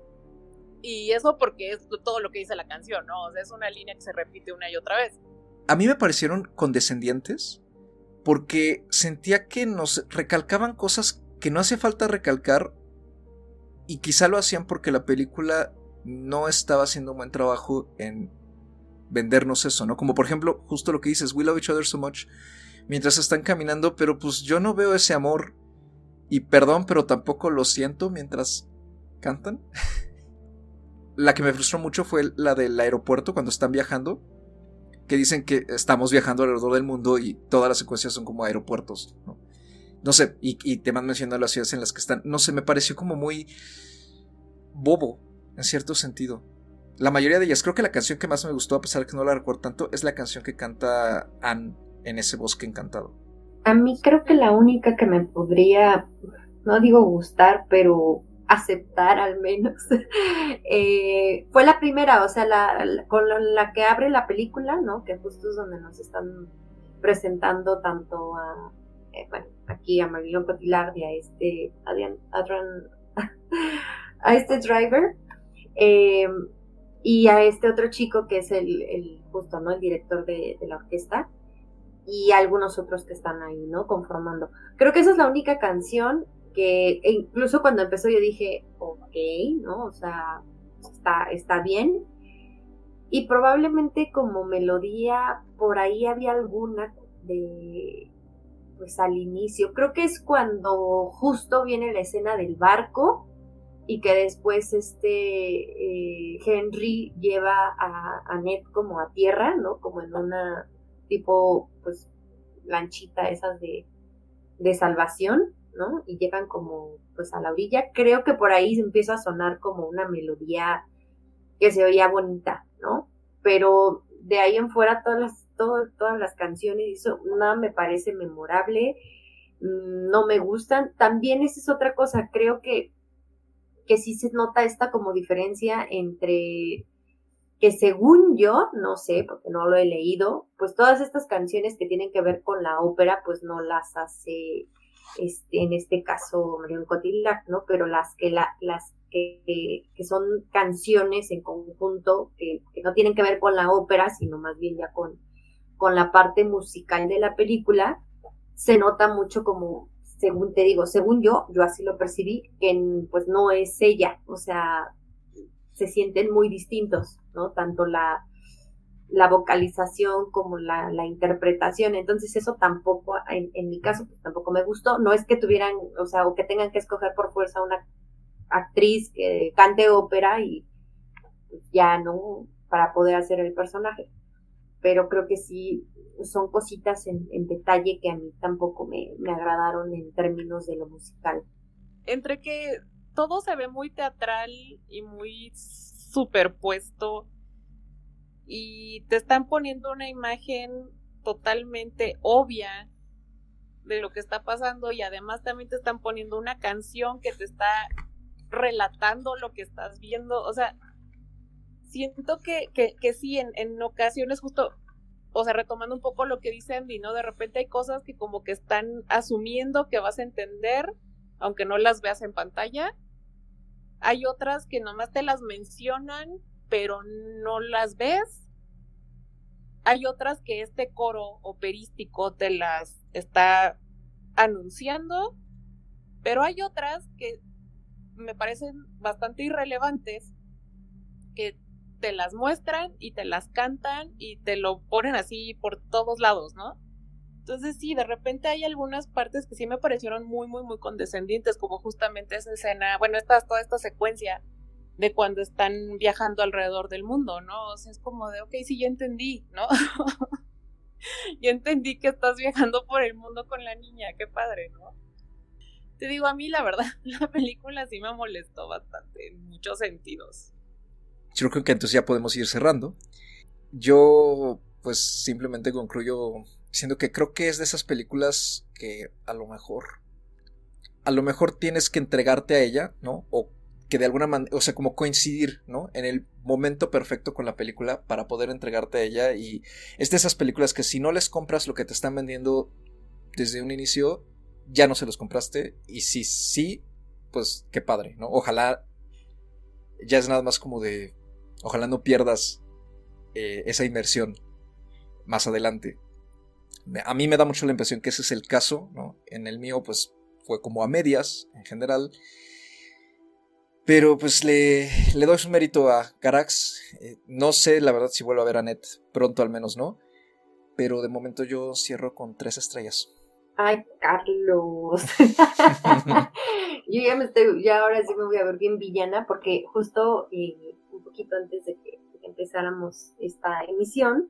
Y eso porque es todo lo que dice la canción, ¿no? O sea, es una línea que se repite una y otra vez. A mí me parecieron condescendientes porque sentía que nos recalcaban cosas que no hace falta recalcar y quizá lo hacían porque la película no estaba haciendo un buen trabajo en vendernos eso, ¿no? Como por ejemplo, justo lo que dices, we love each other so much, mientras están caminando, pero pues yo no veo ese amor Y perdón, pero tampoco lo siento mientras cantan. la que me frustró mucho fue la del aeropuerto cuando están viajando. Que dicen que estamos viajando alrededor del mundo y todas las secuencias son como aeropuertos. No, no sé, y, y te van mencionando las ciudades en las que están. No sé, me pareció como muy bobo, en cierto sentido. La mayoría de ellas, creo que la canción que más me gustó, a pesar de que no la recuerdo tanto, es la canción que canta Anne en ese bosque encantado. A mí creo que la única que me podría, no digo gustar, pero aceptar al menos, eh, fue la primera, o sea, la, con la, que abre la película, ¿no? Que justo es donde nos están presentando tanto a, eh, bueno, aquí a Marilyn Cotillard y a este, Adrian- a este driver, eh, y a este otro chico que es el, el justo, ¿no? El director de la orquesta y algunos otros que están ahí, ¿no? Conformando. Creo que esa es la única canción que e incluso cuando empezó yo dije, ok, ¿no? O sea, está, está bien. Y probablemente como melodía, por ahí había alguna de, pues al inicio. Creo que es cuando justo viene la escena del barco y que después este eh, Henry lleva a, a Ned como a tierra, ¿no? Como en una tipo, pues, lanchita esas de, de salvación, ¿no? Y llegan como, pues, a la orilla. Creo que por ahí empieza a sonar como una melodía que se oía bonita, ¿no? Pero de ahí en fuera todas las, todo- todas las canciones, eso nada me parece memorable, mm, no me gustan. También esa es otra cosa, creo que, que sí se nota esta como diferencia entre que según yo, no sé, porque no lo he leído, pues todas estas canciones que tienen que ver con la ópera, pues no las hace, este, en este caso, Marion Cotillard, ¿no? Pero las que, la, las que, que son canciones en conjunto, que, no tienen que ver con la ópera, sino más bien ya con, con la parte musical de la película, se nota mucho como, según te digo, según yo, yo así lo percibí, que pues no es ella, o sea, se sienten muy distintos, ¿no? Tanto la, la vocalización como la, la interpretación. Entonces eso tampoco, en, mi caso, pues tampoco me gustó. No es que tuvieran, o sea, o que tengan que escoger por fuerza una actriz que cante ópera y ya no, para poder hacer el personaje. Pero creo que sí son cositas en, en detalle que a mí tampoco me, me agradaron en términos de lo musical. Entre que todo se ve muy teatral y muy superpuesto y te están poniendo una imagen totalmente obvia de lo que está pasando y además también te están poniendo una canción que te está relatando lo que estás viendo. O sea, siento que, que, que sí, en, en ocasiones justo, o sea, retomando un poco lo que dice Andy, ¿no? De repente hay cosas que como que están asumiendo que vas a entender, aunque no las veas en pantalla. Hay otras que nomás te las mencionan, pero no las ves. Hay otras que este coro operístico te las está anunciando, pero hay otras que me parecen bastante irrelevantes, que te las muestran y te las cantan y te lo ponen así por todos lados, ¿no? Entonces sí, de repente hay algunas partes que sí me parecieron muy, muy, muy condescendientes, como justamente esa escena, bueno, esta, toda esta secuencia de cuando están viajando alrededor del mundo, ¿no? O sea, es como de, ok, sí, ya entendí, ¿no? ya entendí que estás viajando por el mundo con la niña, qué padre, ¿no? Te digo, a mí la verdad, la película sí me molestó bastante en muchos sentidos. Yo creo que entonces ya podemos ir cerrando. Yo, pues simplemente concluyo diciendo que creo que es de esas películas que a lo mejor, a lo mejor tienes que entregarte a ella, ¿no? Que de alguna manera, o sea, como coincidir, ¿no? En el momento perfecto con la película para poder entregarte a ella. Y es de esas películas que si no les compras lo que te están vendiendo desde un inicio, ya no se los compraste. Y si sí, pues qué padre, ¿no? Ojalá ya es nada más como de, ojalá no pierdas eh, esa inversión más adelante. A mí me da mucho la impresión que ese es el caso, ¿no? En el mío, pues fue como a medias en general. Pero pues le, le doy su mérito a Carax. Eh, no sé, la verdad, si vuelvo a ver a Net pronto al menos, ¿no? Pero de momento yo cierro con tres estrellas. Ay, Carlos. Yo ya me estoy, ya ahora sí me voy a ver bien villana porque justo eh, un poquito antes de que empezáramos esta emisión,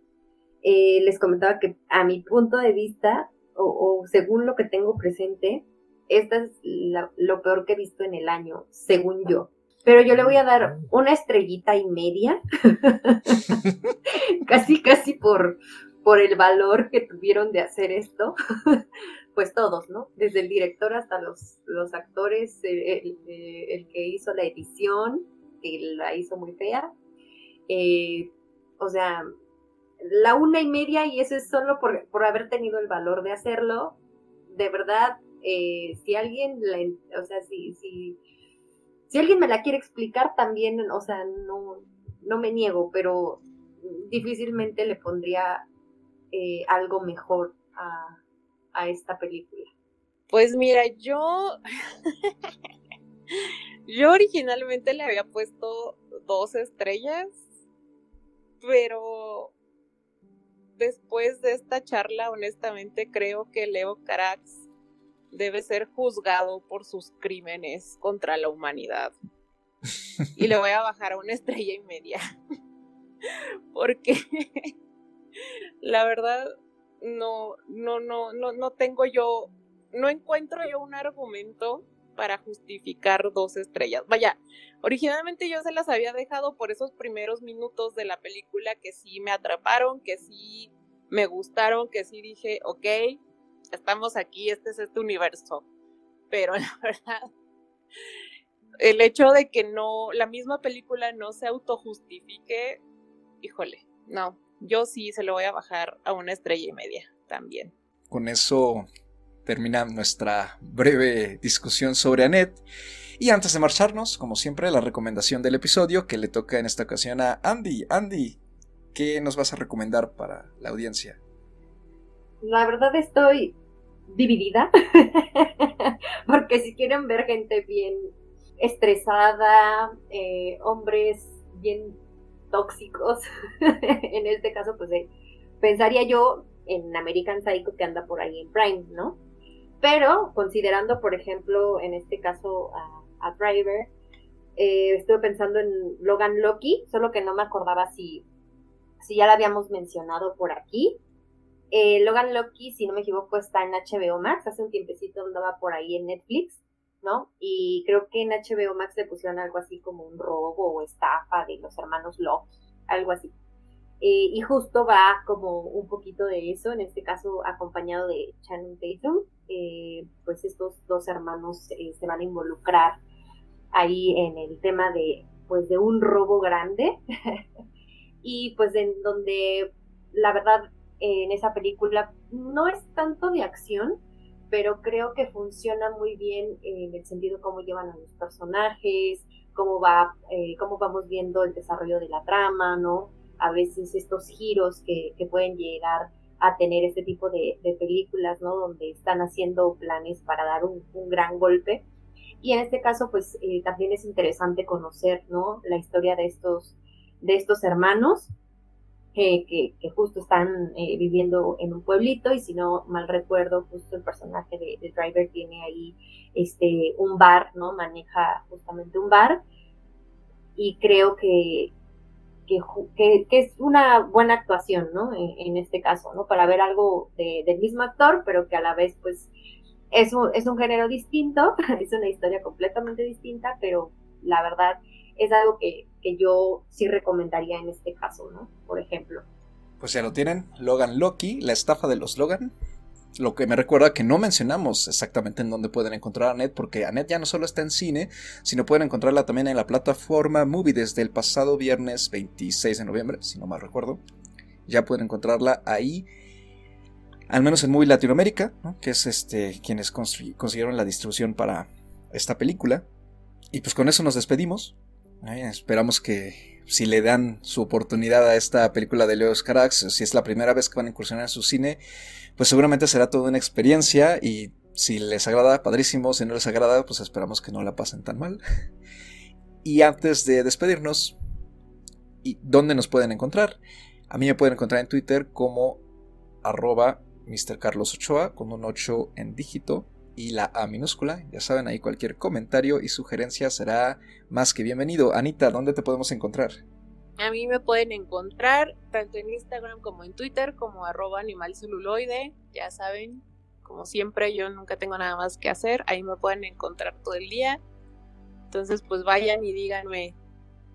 eh, les comentaba que a mi punto de vista, o, o según lo que tengo presente, esta es lo peor que he visto en el año, según yo. Pero yo le voy a dar una estrellita y media, casi, casi por, por el valor que tuvieron de hacer esto. pues todos, ¿no? Desde el director hasta los, los actores, eh, el, el- el que hizo la edición, que la hizo muy fea. Eh, o sea, la una y media y eso es solo por, por haber tenido el valor de hacerlo. De verdad, eh, si alguien, o sea, si, si, si alguien me la quiere explicar también, o sea, no, no me niego, pero difícilmente le pondría eh, algo mejor a, a esta película. Pues mira, yo. yo originalmente le había puesto dos estrellas, pero después de esta charla, honestamente creo que Leo Carax debe ser juzgado por sus crímenes contra la humanidad. Y le voy a bajar a una estrella y media. Porque la verdad no, no, no, no, no tengo yo, no encuentro yo un argumento para justificar dos estrellas. Vaya, originalmente yo se las había dejado por esos primeros minutos de la película que sí me atraparon, que sí me gustaron, que sí dije, ok, estamos aquí, este es este universo. Pero la verdad, el hecho de que no, la misma película no se autojustifique, híjole, no, yo sí se lo voy a bajar a una estrella y media también. Con eso termina nuestra breve discusión sobre Annette. Y antes de marcharnos, como siempre, la recomendación del episodio que le toca en esta ocasión a Andy. Andy, ¿qué nos vas a recomendar para la audiencia? La verdad estoy dividida, porque si quieren ver gente bien estresada, eh, hombres bien tóxicos, en este caso, pues eh, pensaría yo en American Psycho que anda por ahí en Prime, ¿no? Pero considerando, por ejemplo, en este caso a, Driver, eh, estuve pensando en Logan Loki, solo que no me acordaba si, si ya la habíamos mencionado por aquí. Eh, Logan Loki, si no me equivoco, está en HBO Max. Hace un tiempecito andaba por ahí en Netflix, ¿no? Y creo que en HBO Max le pusieron algo así como un robo o estafa de los hermanos Loki, algo así. Eh, y justo va como un poquito de eso, en este caso acompañado de Channing Tatum. Eh, pues estos dos hermanos se van a involucrar ahí en el tema de, pues, de un robo grande. y pues en donde la verdad en esa película no es tanto de acción, pero creo que funciona muy bien en el sentido cómo llevan a los personajes, cómo va, eh, cómo vamos viendo el desarrollo de la trama, ¿no? A veces estos giros que, que pueden llegar a tener este tipo de, de, películas, ¿no? Donde están haciendo planes para dar un, un gran golpe. Y en este caso, pues eh, también es interesante conocer, ¿no? La historia de estos, de estos hermanos que, justo están eh, viviendo en un pueblito y si no mal recuerdo, justo el personaje de, Driver tiene ahí este un bar, ¿no? Maneja justamente un bar y creo que, que, es una buena actuación, ¿no? En, en, este caso, ¿no? Para ver algo de, del mismo actor, pero que a la vez, pues, es un, es un género distinto, es una historia completamente distinta, pero la verdad es algo que, que, yo sí recomendaría en este caso, ¿no? Por ejemplo. Pues ya lo tienen, Logan Loki, la estafa de los Logan. Lo que me recuerda que no mencionamos exactamente en dónde pueden encontrar a Annette, porque Annette ya no solo está en cine, sino pueden encontrarla también en la plataforma Movie desde el pasado viernes 26 de noviembre, si no mal recuerdo. Ya pueden encontrarla ahí, al menos en Movie Latinoamérica, ¿no? que es este quienes consiguieron la distribución para esta película. Y pues con eso nos despedimos. Esperamos que si le dan su oportunidad a esta película de Leo Carax, si es la primera vez que van a incursionar en su cine, pues seguramente será toda una experiencia y si les agrada, padrísimo, si no les agrada, pues esperamos que no la pasen tan mal. Y antes de despedirnos, ¿y dónde nos pueden encontrar? A mí me pueden encontrar en Twitter como arroba Mr. Carlos Ochoa con un 8 en dígito y la A minúscula. Ya saben, ahí cualquier comentario y sugerencia será más que bienvenido. Anita, ¿dónde te podemos encontrar? A mí me pueden encontrar tanto en Instagram como en Twitter como arroba animalceluloide. Ya saben, como siempre, yo nunca tengo nada más que hacer. Ahí me pueden encontrar todo el día. Entonces, pues vayan y díganme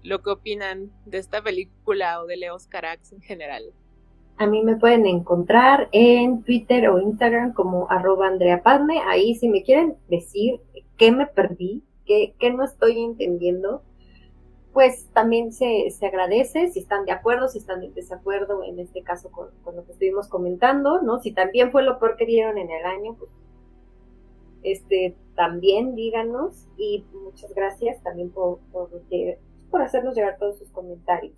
lo que opinan de esta película o de Leos Carax en general. A mí me pueden encontrar en Twitter o Instagram como arroba Andrea Padme. Ahí si me quieren decir qué me perdí, qué, qué no estoy entendiendo, pues también se, se, agradece si están de acuerdo, si están en desacuerdo, en este caso con, con, lo que estuvimos comentando, ¿no? Si también fue lo peor que vieron en el año, pues este también díganos y muchas gracias también por, por hacernos llegar todos sus comentarios.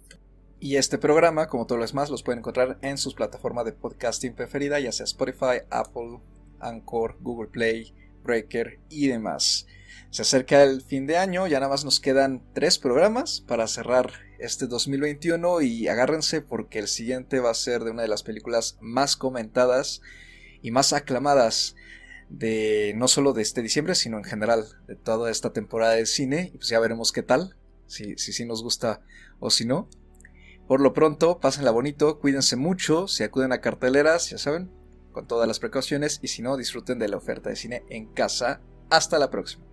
Y este programa, como todos los demás, los pueden encontrar en sus plataformas de podcasting preferida, ya sea Spotify, Apple, Anchor, Google Play, Breaker y demás. Se acerca el fin de año, ya nada más nos quedan tres programas para cerrar este 2021 y agárrense porque el siguiente va a ser de una de las películas más comentadas y más aclamadas de no solo de este diciembre, sino en general de toda esta temporada de cine y pues ya veremos qué tal, si, si, si nos gusta o si no. Por lo pronto, pásenla bonito, cuídense mucho, si acuden a carteleras, ya saben, con todas las precauciones y si no, disfruten de la oferta de cine en casa. Hasta la próxima.